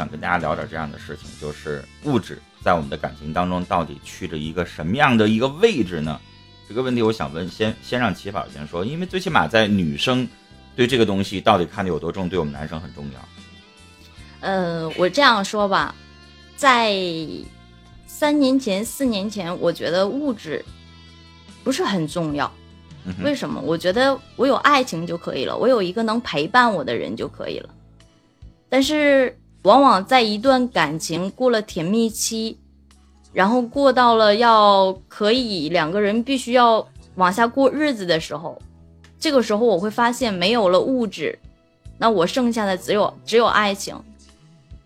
想跟大家聊点这样的事情，就是物质在我们的感情当中到底去着一个什么样的一个位置呢？这个问题我想问，先先让齐宝先说，因为最起码在女生对这个东西到底看得有多重，对我们男生很重要。呃，我这样说吧，在三年前、四年前，我觉得物质不是很重要。为什么？我觉得我有爱情就可以了，我有一个能陪伴我的人就可以了。但是，往往在一段感情过了甜蜜期，然后过到了要可以两个人必须要往下过日子的时候，这个时候我会发现没有了物质，那我剩下的只有只有爱情。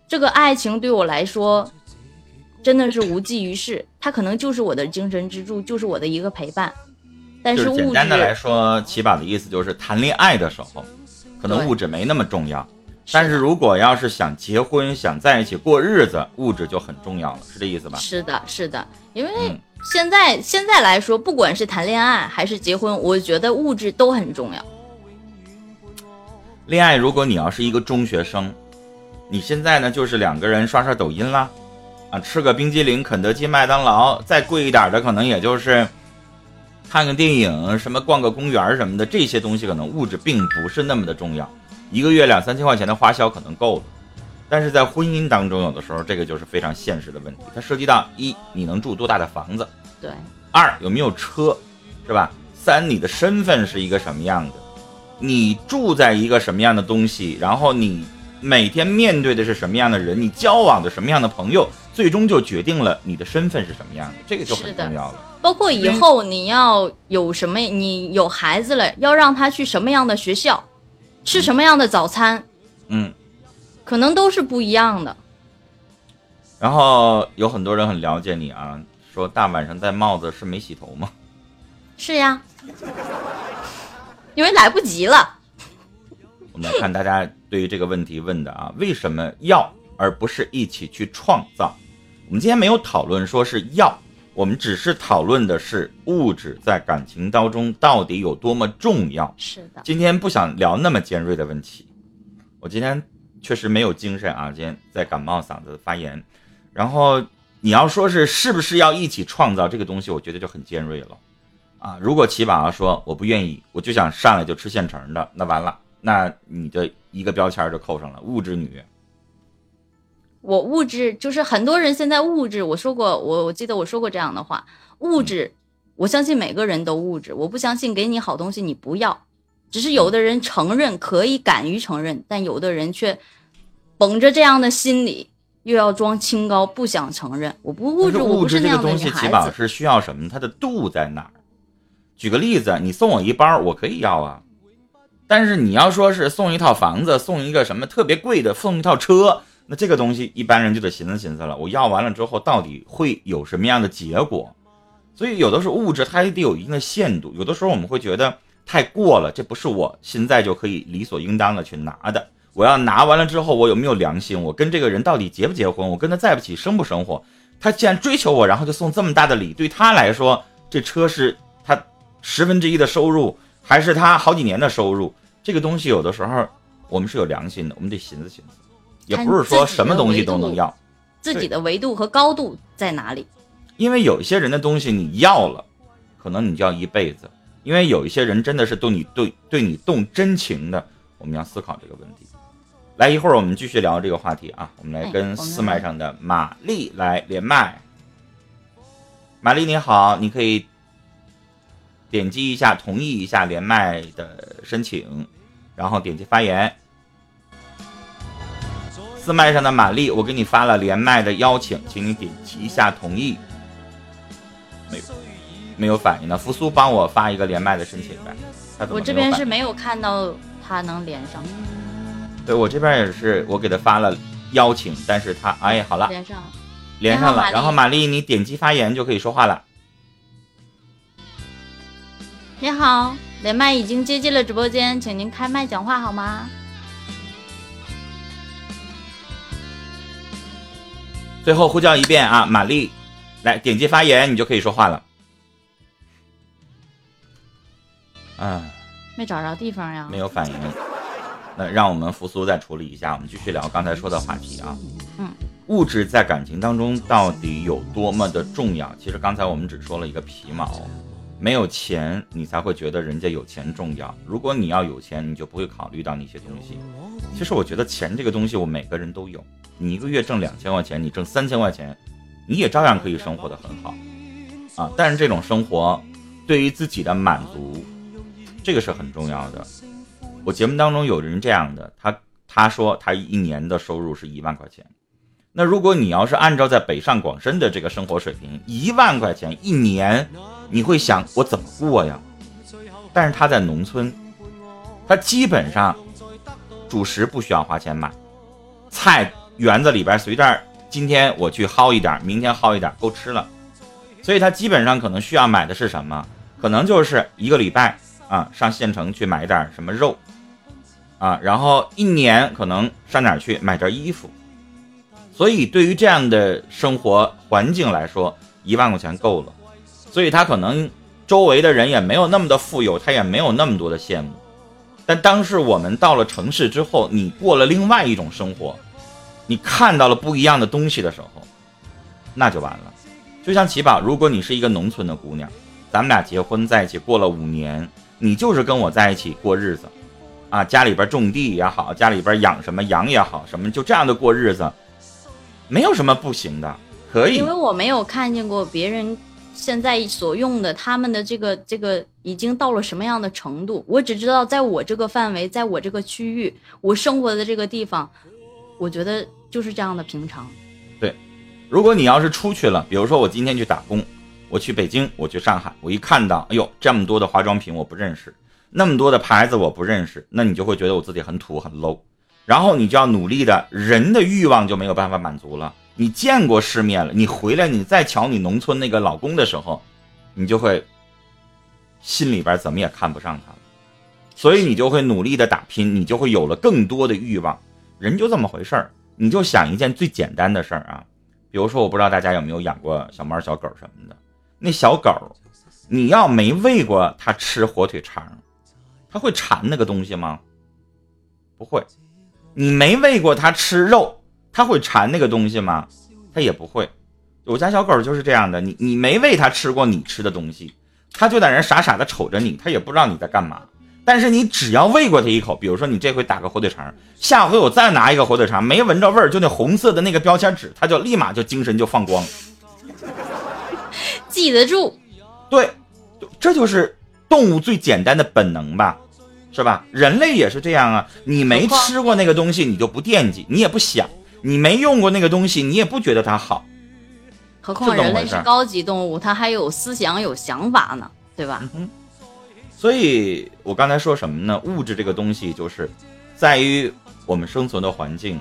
这个爱情对我来说真的是无济于事，它可能就是我的精神支柱，就是我的一个陪伴。但是物简单的来说，起码的意思就是谈恋爱的时候，可能物质没那么重要。但是如果要是想结婚、想在一起过日子，物质就很重要了，是这意思吧？是的，是的。因为现在现在来说，不管是谈恋爱还是结婚，我觉得物质都很重要。恋爱，如果你要是一个中学生，你现在呢就是两个人刷刷抖音啦，啊，吃个冰激凌、肯德基、麦当劳，再贵一点的可能也就是。看个电影，什么逛个公园什么的，这些东西可能物质并不是那么的重要，一个月两三千块钱的花销可能够了。但是在婚姻当中，有的时候这个就是非常现实的问题，它涉及到一你能住多大的房子，对；二有没有车，是吧？三你的身份是一个什么样的，你住在一个什么样的东西，然后你每天面对的是什么样的人，你交往的什么样的朋友，最终就决定了你的身份是什么样的，这个就很重要了。包括以后你要有什么，你有孩子了，要让他去什么样的学校，吃什么样的早餐，嗯，可能都是不一样的。然后有很多人很了解你啊，说大晚上戴帽子是没洗头吗？是呀，因为来不及了。我们来看大家对于这个问题问的啊，为什么要而不是一起去创造？我们今天没有讨论说是要。我们只是讨论的是物质在感情当中到底有多么重要。是的，今天不想聊那么尖锐的问题。我今天确实没有精神啊，今天在感冒，嗓子发炎。然后你要说是是不是要一起创造这个东西，我觉得就很尖锐了啊。如果齐宝说我不愿意，我就想上来就吃现成的，那完了，那你的一个标签就扣上了物质女。我物质就是很多人现在物质，我说过，我我记得我说过这样的话，物质，我相信每个人都物质，我不相信给你好东西你不要，只是有的人承认可以敢于承认，但有的人却绷着这样的心理，又要装清高，不想承认。我不物质，我不是那样的女孩子。起码是需要什么？它的度在哪儿？举个例子，你送我一包，我可以要啊，但是你要说是送一套房子，送一个什么特别贵的，送一套车。那这个东西一般人就得寻思寻思了，我要完了之后到底会有什么样的结果？所以有的时候物质它也得有一定的限度，有的时候我们会觉得太过了，这不是我现在就可以理所应当的去拿的。我要拿完了之后，我有没有良心？我跟这个人到底结不结婚？我跟他在不起生不生活？他既然追求我，然后就送这么大的礼，对他来说，这车是他十分之一的收入，还是他好几年的收入？这个东西有的时候我们是有良心的，我们得寻思寻思。也不是说什么东西都能要，自己的维度和高度在哪里？因为有一些人的东西你要了，可能你就要一辈子；因为有一些人真的是对你对对你动真情的，我们要思考这个问题。来，一会儿我们继续聊这个话题啊，我们来跟四麦上的玛丽来连麦。玛丽你好，你可以点击一下同意一下连麦的申请，然后点击发言。四麦上的玛丽，我给你发了连麦的邀请，请你点击一下同意。没有，没有反应呢。扶苏帮我发一个连麦的申请呗。我这边是没有看到他能连上。对我这边也是，我给他发了邀请，但是他哎，好了，连上了，连上了。然后玛丽，你点击发言就可以说话了。你好，连麦已经接进了直播间，请您开麦讲话好吗？最后呼叫一遍啊，玛丽，来点击发言，你就可以说话了。嗯，没找着地方呀？没有反应。那让我们复苏再处理一下，我们继续聊刚才说的话题啊。嗯，物质在感情当中到底有多么的重要？其实刚才我们只说了一个皮毛，没有钱你才会觉得人家有钱重要。如果你要有钱，你就不会考虑到那些东西。其实我觉得钱这个东西，我每个人都有。你一个月挣两千块钱，你挣三千块钱，你也照样可以生活的很好啊。但是这种生活对于自己的满足，这个是很重要的。我节目当中有人这样的，他他说他一年的收入是一万块钱，那如果你要是按照在北上广深的这个生活水平，一万块钱一年，你会想我怎么过呀？但是他在农村，他基本上主食不需要花钱买，菜园子里边随便，今天我去薅一点，明天薅一点够吃了，所以他基本上可能需要买的是什么？可能就是一个礼拜啊，上县城去买点什么肉。啊，然后一年可能上哪去买件衣服，所以对于这样的生活环境来说，一万块钱够了。所以他可能周围的人也没有那么的富有，他也没有那么多的羡慕。但当时我们到了城市之后，你过了另外一种生活，你看到了不一样的东西的时候，那就完了。就像奇宝，如果你是一个农村的姑娘，咱们俩结婚在一起过了五年，你就是跟我在一起过日子。啊，家里边种地也好，家里边养什么羊也好，什么就这样的过日子，没有什么不行的，可以。因为我没有看见过别人现在所用的他们的这个这个已经到了什么样的程度，我只知道在我这个范围，在我这个区域，我生活的这个地方，我觉得就是这样的平常。对，如果你要是出去了，比如说我今天去打工，我去北京，我去上海，我一看到，哎呦，这么多的化妆品，我不认识。那么多的牌子我不认识，那你就会觉得我自己很土很 low，然后你就要努力的，人的欲望就没有办法满足了。你见过世面了，你回来你再瞧你农村那个老公的时候，你就会心里边怎么也看不上他了，所以你就会努力的打拼，你就会有了更多的欲望。人就这么回事儿，你就想一件最简单的事儿啊，比如说我不知道大家有没有养过小猫小狗什么的，那小狗，你要没喂过它吃火腿肠。它会馋那个东西吗？不会。你没喂过它吃肉，它会馋那个东西吗？它也不会。我家小狗就是这样的，你你没喂它吃过你吃的东西，它就在那傻傻的瞅着你，它也不知道你在干嘛。但是你只要喂过它一口，比如说你这回打个火腿肠，下回我再拿一个火腿肠，没闻着味儿，就那红色的那个标签纸，它就立马就精神就放光，记得住。对，这就是动物最简单的本能吧。是吧？人类也是这样啊！你没吃过那个东西，你就不惦记，你也不想；你没用过那个东西，你也不觉得它好。何况人类是高级动物，它还有思想、有想法呢，对吧？所以我刚才说什么呢？物质这个东西，就是在于我们生存的环境，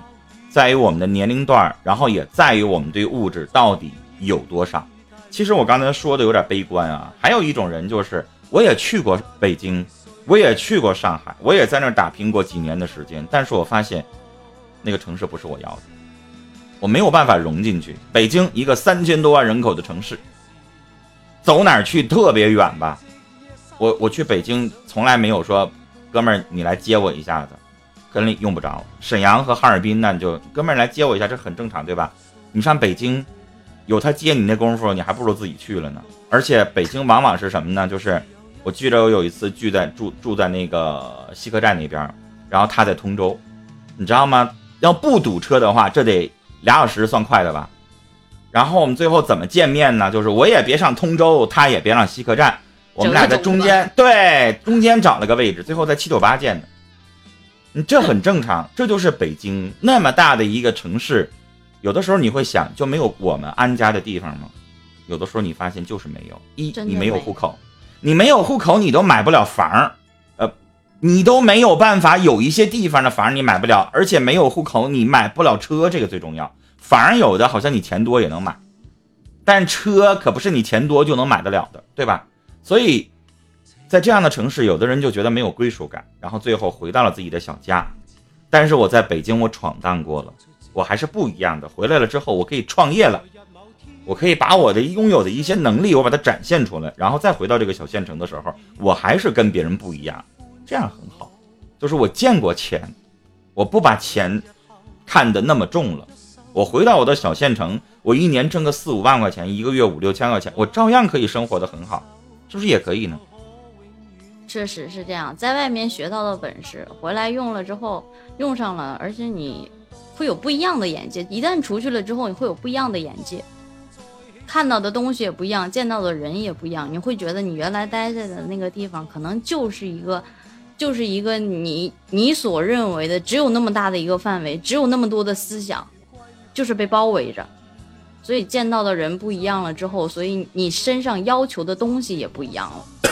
在于我们的年龄段，然后也在于我们对物质到底有多少。其实我刚才说的有点悲观啊。还有一种人，就是我也去过北京。我也去过上海，我也在那儿打拼过几年的时间，但是我发现，那个城市不是我要的，我没有办法融进去。北京一个三千多万人口的城市，走哪儿去特别远吧？我我去北京从来没有说，哥们儿你来接我一下子，跟里用不着。沈阳和哈尔滨那就哥们儿来接我一下，这很正常，对吧？你上北京，有他接你那功夫，你还不如自己去了呢。而且北京往往是什么呢？就是。我记得我有一次聚在住住在那个西客站那边，然后他在通州，你知道吗？要不堵车的话，这得俩小时算快的吧？然后我们最后怎么见面呢？就是我也别上通州，他也别上西客站，我们俩在中间，对，中间找了个位置，最后在七九八见的。你这很正常，这就是北京那么大的一个城市，有的时候你会想，就没有我们安家的地方吗？有的时候你发现就是没有，一你没有户口。你没有户口，你都买不了房呃，你都没有办法有一些地方的房你买不了，而且没有户口你买不了车，这个最重要。房有的好像你钱多也能买，但车可不是你钱多就能买得了的，对吧？所以，在这样的城市，有的人就觉得没有归属感，然后最后回到了自己的小家。但是我在北京，我闯荡过了，我还是不一样的。回来了之后，我可以创业了。我可以把我的拥有的一些能力，我把它展现出来，然后再回到这个小县城的时候，我还是跟别人不一样，这样很好。就是我见过钱，我不把钱看得那么重了。我回到我的小县城，我一年挣个四五万块钱，一个月五六千块钱，我照样可以生活的很好，是不是也可以呢？确实是这样，在外面学到的本事，回来用了之后用上了，而且你会有不一样的眼界。一旦出去了之后，你会有不一样的眼界，看到的东西也不一样，见到的人也不一样。你会觉得你原来待在的那个地方，可能就是一个，就是一个你你所认为的只有那么大的一个范围，只有那么多的思想。就是被包围着，所以见到的人不一样了之后，所以你身上要求的东西也不一样了。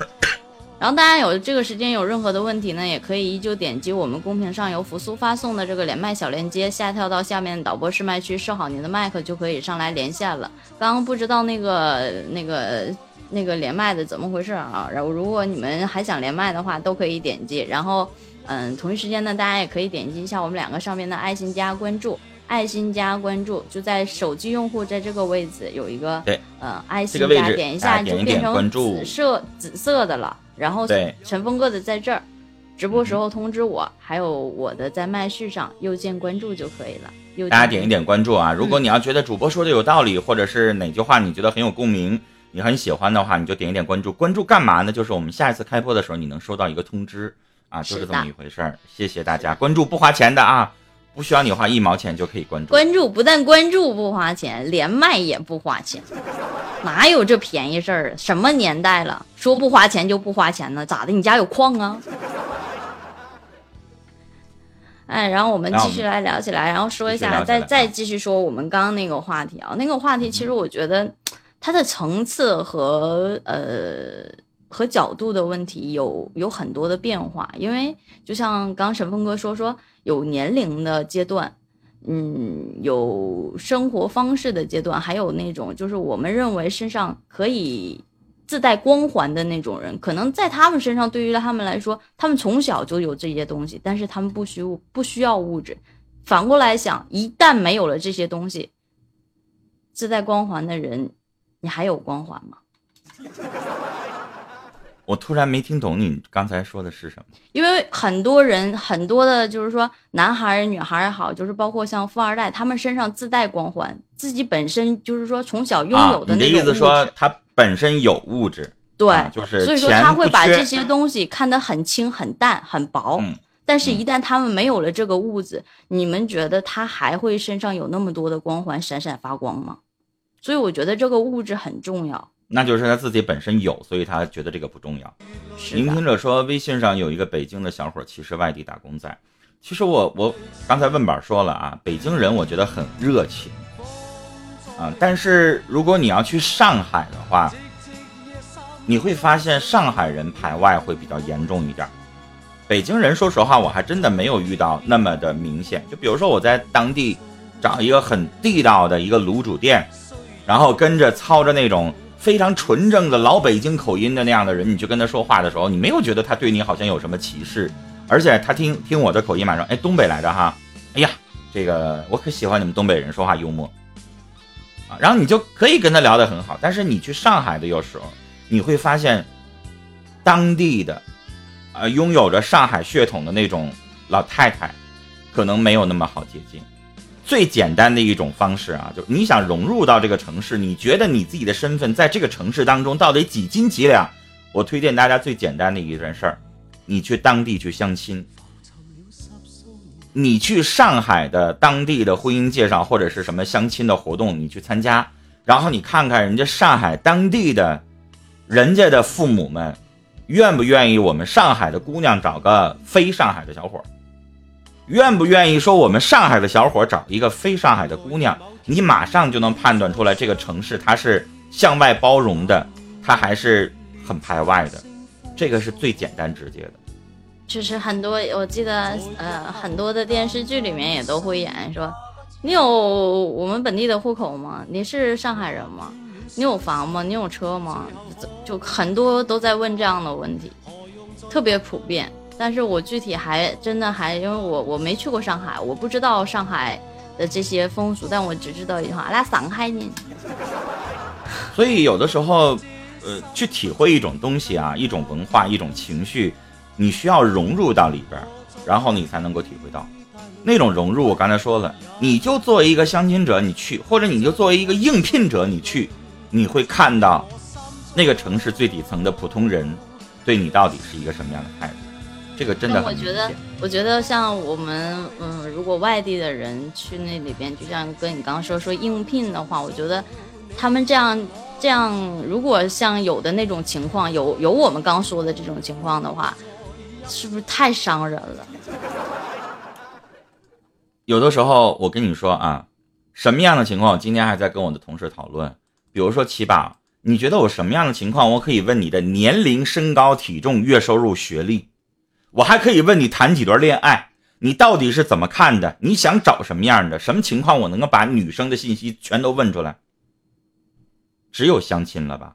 然后大家有这个时间有任何的问题呢，也可以依旧点击我们公屏上由扶苏发送的这个连麦小链接，下跳到下面导播试麦区设好您的麦克就可以上来连线了。刚刚不知道那个那个那个连麦的怎么回事啊？然后如果你们还想连麦的话，都可以点击。然后嗯，同一时间呢，大家也可以点击一下我们两个上面的爱心加关注。爱心加关注就在手机用户在这个位置有一个对，呃，爱心加点一下就变成紫色紫色的了。然后陈峰哥的在这儿，直播时候通知我，还有我的在麦序上右键关注就可以了。大家点一点关注啊！如果你要觉得主播说的有道理，或者是哪句话你觉得很有共鸣，你很喜欢的话，你就点一点关注。关注干嘛呢？就是我们下一次开播的时候，你能收到一个通知啊，就是这么一回事儿。谢谢大家关注，不花钱的啊。不需要你花一毛钱就可以关注，关注不但关注不花钱，连麦也不花钱，哪有这便宜事儿？什么年代了，说不花钱就不花钱呢？咋的？你家有矿啊？哎，然后我们继续来聊起来，然后说一下，再再继续说我们刚刚那个话题啊，那个话题其实我觉得它的层次和呃和角度的问题有有很多的变化，因为就像刚沈峰哥说说。有年龄的阶段，嗯，有生活方式的阶段，还有那种就是我们认为身上可以自带光环的那种人，可能在他们身上，对于他们来说，他们从小就有这些东西，但是他们不需不需要物质。反过来想，一旦没有了这些东西，自带光环的人，你还有光环吗？我突然没听懂你刚才说的是什么，因为很多人很多的，就是说男孩女孩也好，就是包括像富二代，他们身上自带光环，自己本身就是说从小拥有的那种你的意思说他本身有物质，对，就是所以说他会把这些东西看得很轻、很淡、很薄。但是，一旦他们没有了这个物质，你们觉得他还会身上有那么多的光环闪闪发光吗？所以，我觉得这个物质很重要。那就是他自己本身有，所以他觉得这个不重要。聆听者说，微信上有一个北京的小伙，其实外地打工仔。其实我我刚才问板说了啊，北京人我觉得很热情啊，但是如果你要去上海的话，你会发现上海人排外会比较严重一点。北京人说实话，我还真的没有遇到那么的明显。就比如说我在当地找一个很地道的一个卤煮店，然后跟着操着那种。非常纯正的老北京口音的那样的人，你去跟他说话的时候，你没有觉得他对你好像有什么歧视，而且他听听我的口音，马上哎东北来的哈，哎呀这个我可喜欢你们东北人说话幽默啊，然后你就可以跟他聊得很好。但是你去上海的有时候，你会发现当地的，呃拥有着上海血统的那种老太太，可能没有那么好接近。最简单的一种方式啊，就你想融入到这个城市，你觉得你自己的身份在这个城市当中到底几斤几两？我推荐大家最简单的一件事儿，你去当地去相亲，你去上海的当地的婚姻介绍或者是什么相亲的活动，你去参加，然后你看看人家上海当地的，人家的父母们，愿不愿意我们上海的姑娘找个非上海的小伙儿？愿不愿意说我们上海的小伙找一个非上海的姑娘？你马上就能判断出来这个城市它是向外包容的，它还是很排外的。这个是最简单直接的。就是很多，我记得呃很多的电视剧里面也都会演说，你有我们本地的户口吗？你是上海人吗？你有房吗？你有车吗？就很多都在问这样的问题，特别普遍。但是我具体还真的还因为我我没去过上海，我不知道上海的这些风俗，但我只知道一句话：来上海呢。所以有的时候，呃，去体会一种东西啊，一种文化，一种情绪，你需要融入到里边然后你才能够体会到那种融入。我刚才说了，你就作为一个相亲者你去，或者你就作为一个应聘者你去，你会看到那个城市最底层的普通人对你到底是一个什么样的态度。这个真的我觉得，我觉得像我们，嗯，如果外地的人去那里边，就像跟你刚刚说说应聘的话，我觉得他们这样这样，如果像有的那种情况，有有我们刚说的这种情况的话，是不是太伤人了？有的时候，我跟你说啊，什么样的情况？我今天还在跟我的同事讨论，比如说七宝，你觉得我什么样的情况，我可以问你的年龄、身高、体重、月收入、学历？我还可以问你谈几段恋爱，你到底是怎么看的？你想找什么样的？什么情况我能够把女生的信息全都问出来？只有相亲了吧？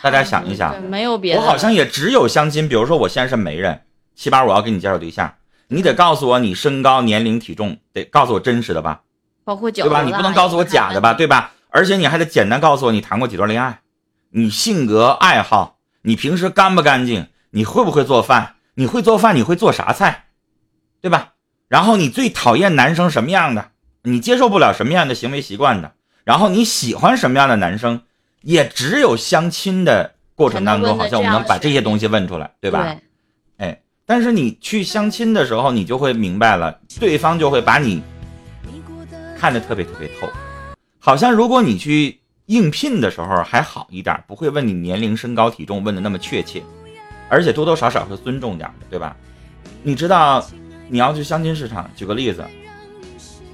大家想一想，没有别的。我好像也只有相亲。比如说我现在是媒人，起码，我要给你介绍对象，你得告诉我你身高、年龄、体重，得告诉我真实的吧？包括对吧？你不能告诉我假的吧？对吧？而且你还得简单告诉我你谈过几段恋爱，你性格、爱好，你平时干不干净？你会不会做饭？你会做饭？你会做啥菜？对吧？然后你最讨厌男生什么样的？你接受不了什么样的行为习惯的？然后你喜欢什么样的男生？也只有相亲的过程当中，好像我们能把这些东西问出来，对吧？哎，但是你去相亲的时候，你就会明白了，对方就会把你看得特别特别透。好像如果你去应聘的时候还好一点，不会问你年龄、身高、体重问的那么确切。而且多多少少是尊重点的，对吧？你知道，你要去相亲市场，举个例子，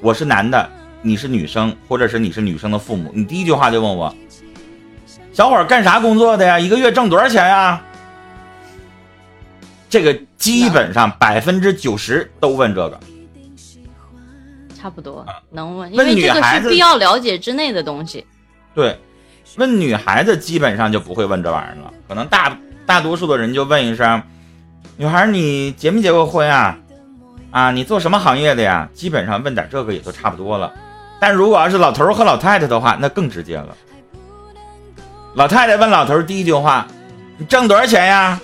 我是男的，你是女生，或者是你是女生的父母，你第一句话就问我，小伙干啥工作的呀？一个月挣多少钱呀？这个基本上百分之九十都问这个，差不多能问，因为这个是必要了解之内的东西。对，问女孩子基本上就不会问这玩意儿了，可能大。大多数的人就问一声：“女孩，你结没结过婚啊？啊，你做什么行业的呀？”基本上问点这个也就差不多了。但如果要是老头和老太太的话，那更直接了。老太太问老头第一句话：“你挣多少钱呀？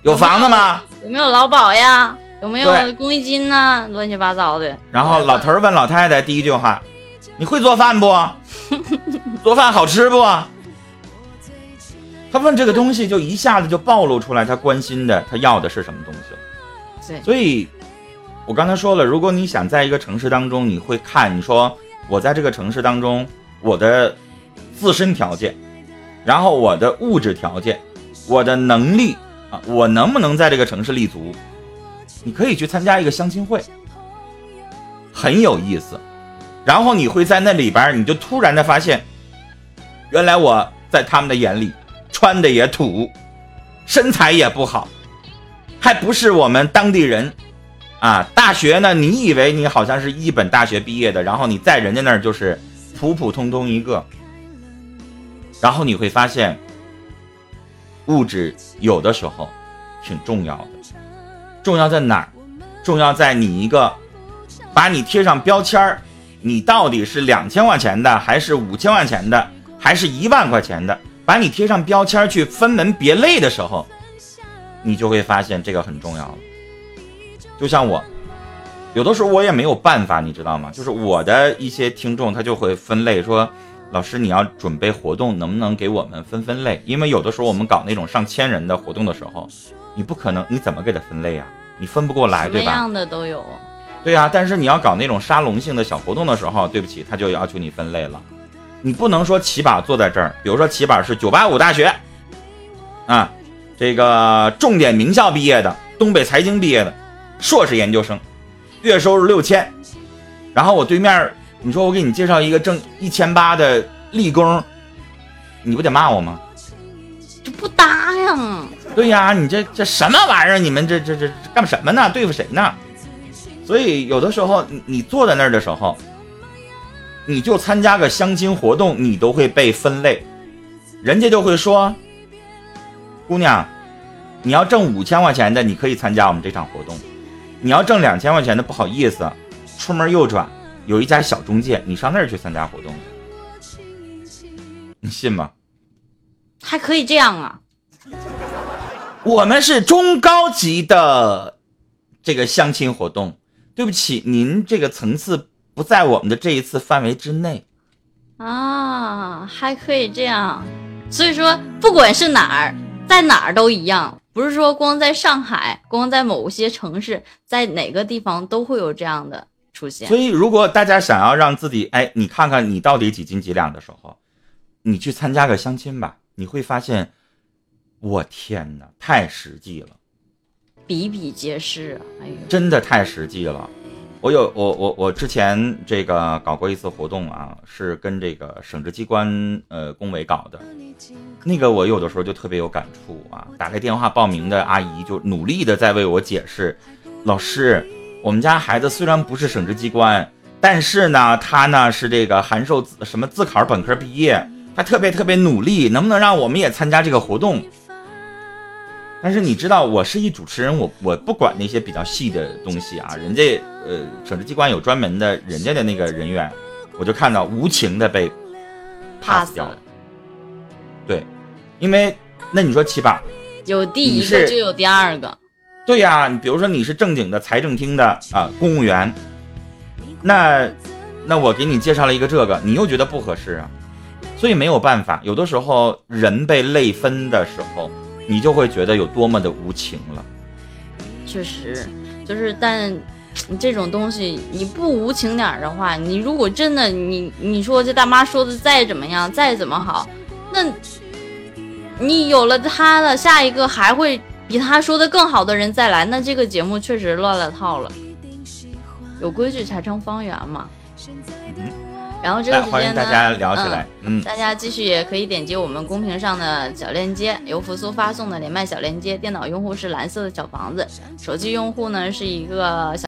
有房子吗？有没有劳保呀？有没有公积金呢？乱七八糟的。”然后老头问老太太第一句话：“你会做饭不？做饭好吃不？”他问这个东西，就一下子就暴露出来，他关心的，他要的是什么东西了。对，所以，我刚才说了，如果你想在一个城市当中，你会看，你说我在这个城市当中，我的自身条件，然后我的物质条件，我的能力啊，我能不能在这个城市立足？你可以去参加一个相亲会，很有意思。然后你会在那里边，你就突然的发现，原来我在他们的眼里。穿的也土，身材也不好，还不是我们当地人，啊，大学呢？你以为你好像是一本大学毕业的，然后你在人家那儿就是普普通通一个，然后你会发现，物质有的时候挺重要的，重要在哪儿？重要在你一个把你贴上标签儿，你到底是两千块钱的，还是五千块钱的，还是一万块钱的？把你贴上标签去分门别类的时候，你就会发现这个很重要了。就像我，有的时候我也没有办法，你知道吗？就是我的一些听众他就会分类说，老师你要准备活动，能不能给我们分分类？因为有的时候我们搞那种上千人的活动的时候，你不可能，你怎么给他分类啊？你分不过来，对吧？什么样的都有。对呀，但是你要搞那种沙龙性的小活动的时候，对不起，他就要求你分类了。你不能说起把坐在这儿，比如说起把是九八五大学，啊，这个重点名校毕业的，东北财经毕业的，硕士研究生，月收入六千，然后我对面，你说我给你介绍一个挣一千八的立工，你不得骂我吗？这不搭呀！对呀，你这这什么玩意儿？你们这这这干什么呢？对付谁呢？所以有的时候你你坐在那儿的时候。你就参加个相亲活动，你都会被分类，人家就会说：“姑娘，你要挣五千块钱的，你可以参加我们这场活动；你要挣两千块钱的，不好意思，出门右转有一家小中介，你上那儿去参加活动。”你信吗？还可以这样啊？我们是中高级的这个相亲活动，对不起，您这个层次不在我们的这一次范围之内啊，还可以这样。所以说，不管是哪儿，在哪儿都一样，不是说光在上海，光在某些城市，在哪个地方都会有这样的出现。所以，如果大家想要让自己，哎，你看看你到底几斤几两的时候，你去参加个相亲吧，你会发现，我天哪，太实际了。比比皆是，哎呦，真的太实际了。我有我我我之前这个搞过一次活动啊，是跟这个省直机关呃工委搞的。那个我有的时候就特别有感触啊，打开电话报名的阿姨就努力的在为我解释，老师，我们家孩子虽然不是省直机关，但是呢，他呢是这个函授什么自考本科毕业，他特别特别努力，能不能让我们也参加这个活动？但是你知道，我是一主持人，我我不管那些比较细的东西啊。人家呃，省直机关有专门的人家的那个人员，我就看到无情的被 pass 掉了。对，因为那你说七八，有第一个就有第二个。对呀，你比如说你是正经的财政厅的啊公务员，那那我给你介绍了一个这个，你又觉得不合适啊，所以没有办法。有的时候人被累分的时候。你就会觉得有多么的无情了。确实，就是，但你这种东西，你不无情点儿的话，你如果真的，你你说这大妈说的再怎么样，再怎么好，那，你有了他了，下一个还会比他说的更好的人再来，那这个节目确实乱了套了。有规矩才成方圆嘛。然后这个时间呢，嗯，大家继续也可以点击我们公屏上的小链接，由扶苏发送的连麦小链接。电脑用户是蓝色的小房子，手机用户呢是一个小。